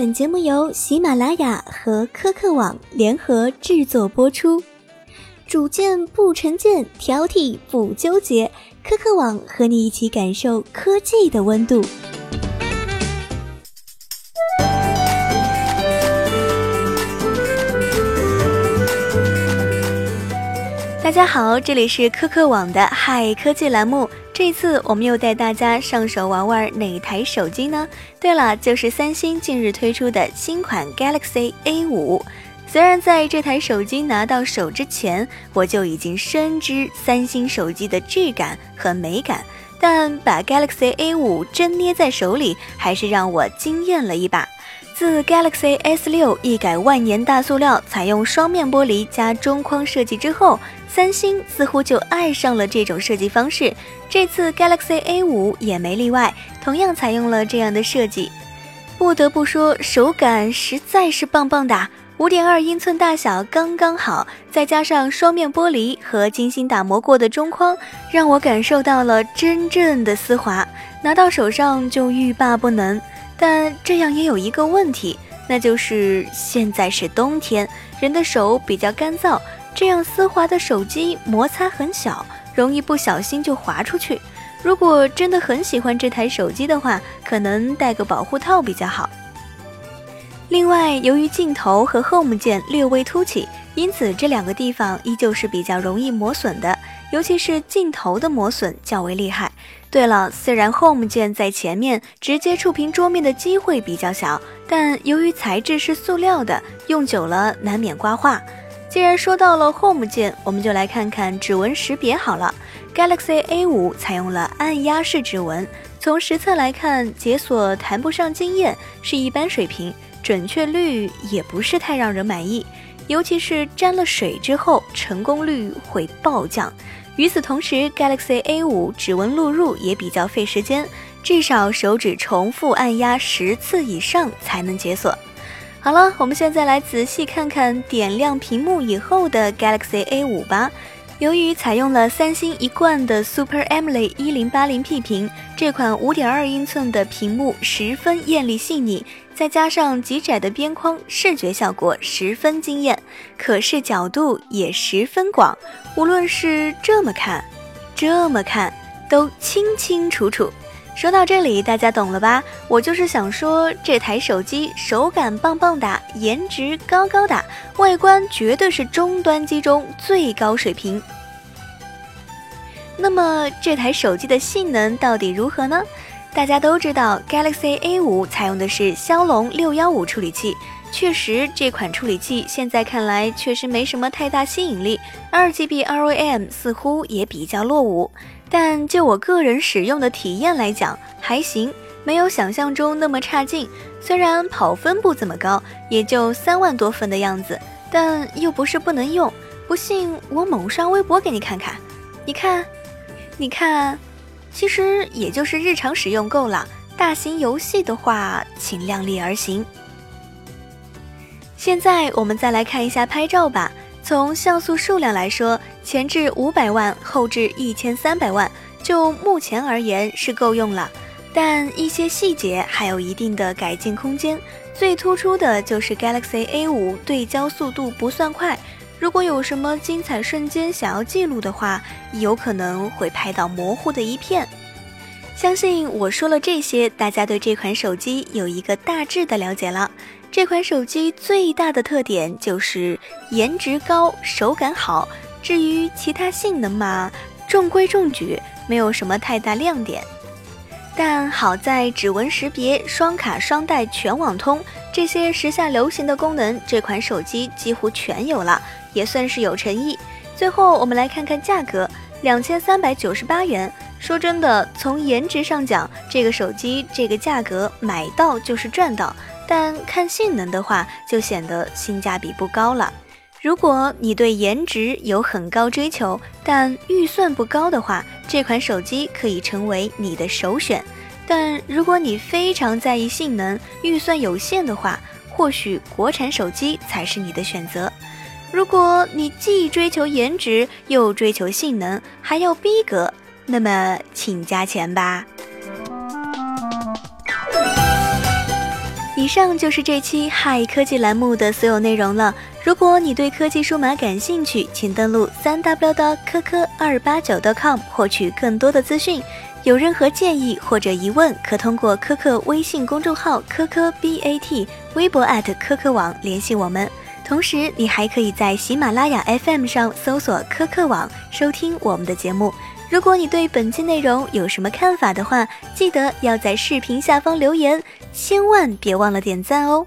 本节目由喜马拉雅和科客网联合制作播出。主见不成见，挑剔不纠结，科客网和你一起感受科技的温度。大家好，这里是科客网的嗨科技栏目。这次我们又带大家上手玩玩哪台手机呢？对了，就是三星近日推出的新款 Galaxy A5。虽然在这台手机拿到手之前，我就已经深知三星手机的质感和美感，但把 Galaxy A5 真捏在手里，还是让我惊艳了一把。自 Galaxy S6 一改万年大塑料，采用双面玻璃加中框设计之后，三星似乎就爱上了这种设计方式。这次 Galaxy A5 也没例外，同样采用了这样的设计。不得不说，手感实在是棒棒哒！五点二英寸大小刚刚好，再加上双面玻璃和精心打磨过的中框，让我感受到了真正的丝滑，拿到手上就欲罢不能。但这样也有一个问题，那就是现在是冬天，人的手比较干燥，这样丝滑的手机摩擦很小，容易不小心就滑出去。如果真的很喜欢这台手机的话，可能带个保护套比较好。另外，由于镜头和 Home 键略微凸起，因此这两个地方依旧是比较容易磨损的，尤其是镜头的磨损较为厉害。对了，虽然 Home 键在前面直接触屏桌面的机会比较小，但由于材质是塑料的，用久了难免刮画。既然说到了 Home 键，我们就来看看指纹识别好了。Galaxy A5 采用了按压式指纹，从实测来看，解锁谈不上惊艳，是一般水平，准确率也不是太让人满意，尤其是沾了水之后，成功率会暴降。与此同时，Galaxy A5 指纹录入也比较费时间，至少手指重复按压十次以上才能解锁。好了，我们现在来仔细看看点亮屏幕以后的 Galaxy A5 吧。由于采用了三星一贯的 Super AMOLED 1080p 屏，这款5.2英寸的屏幕十分艳丽细腻。再加上极窄的边框，视觉效果十分惊艳，可视角度也十分广。无论是这么看，这么看，都清清楚楚。说到这里，大家懂了吧？我就是想说，这台手机手感棒棒哒，颜值高高哒，外观绝对是中端机中最高水平。那么这台手机的性能到底如何呢？大家都知道，Galaxy A5 采用的是骁龙六幺五处理器，确实这款处理器现在看来确实没什么太大吸引力，二 G B R O M 似乎也比较落伍。但就我个人使用的体验来讲，还行，没有想象中那么差劲。虽然跑分不怎么高，也就三万多分的样子，但又不是不能用。不信我猛刷微博给你看看，你看，你看。其实也就是日常使用够了，大型游戏的话，请量力而行。现在我们再来看一下拍照吧。从像素数量来说，前置五百万，后置一千三百万，就目前而言是够用了。但一些细节还有一定的改进空间。最突出的就是 Galaxy A5 对焦速度不算快。如果有什么精彩瞬间想要记录的话，有可能会拍到模糊的一片。相信我说了这些，大家对这款手机有一个大致的了解了。这款手机最大的特点就是颜值高、手感好。至于其他性能嘛，中规中矩，没有什么太大亮点。但好在指纹识别、双卡双待、全网通这些时下流行的功能，这款手机几乎全有了。也算是有诚意。最后，我们来看看价格，两千三百九十八元。说真的，从颜值上讲，这个手机这个价格买到就是赚到。但看性能的话，就显得性价比不高了。如果你对颜值有很高追求，但预算不高的话，这款手机可以成为你的首选。但如果你非常在意性能，预算有限的话，或许国产手机才是你的选择。如果你既追求颜值又追求性能，还要逼格，那么请加钱吧。以上就是这期嗨科技栏目的所有内容了。如果你对科技数码感兴趣，请登录三 w 的科科二八九 .com 获取更多的资讯。有任何建议或者疑问，可通过科科微信公众号科科 BAT、微博科科网联系我们。同时，你还可以在喜马拉雅 FM 上搜索科科网收听我们的节目。如果你对本期内容有什么看法的话，记得要在视频下方留言，千万别忘了点赞哦。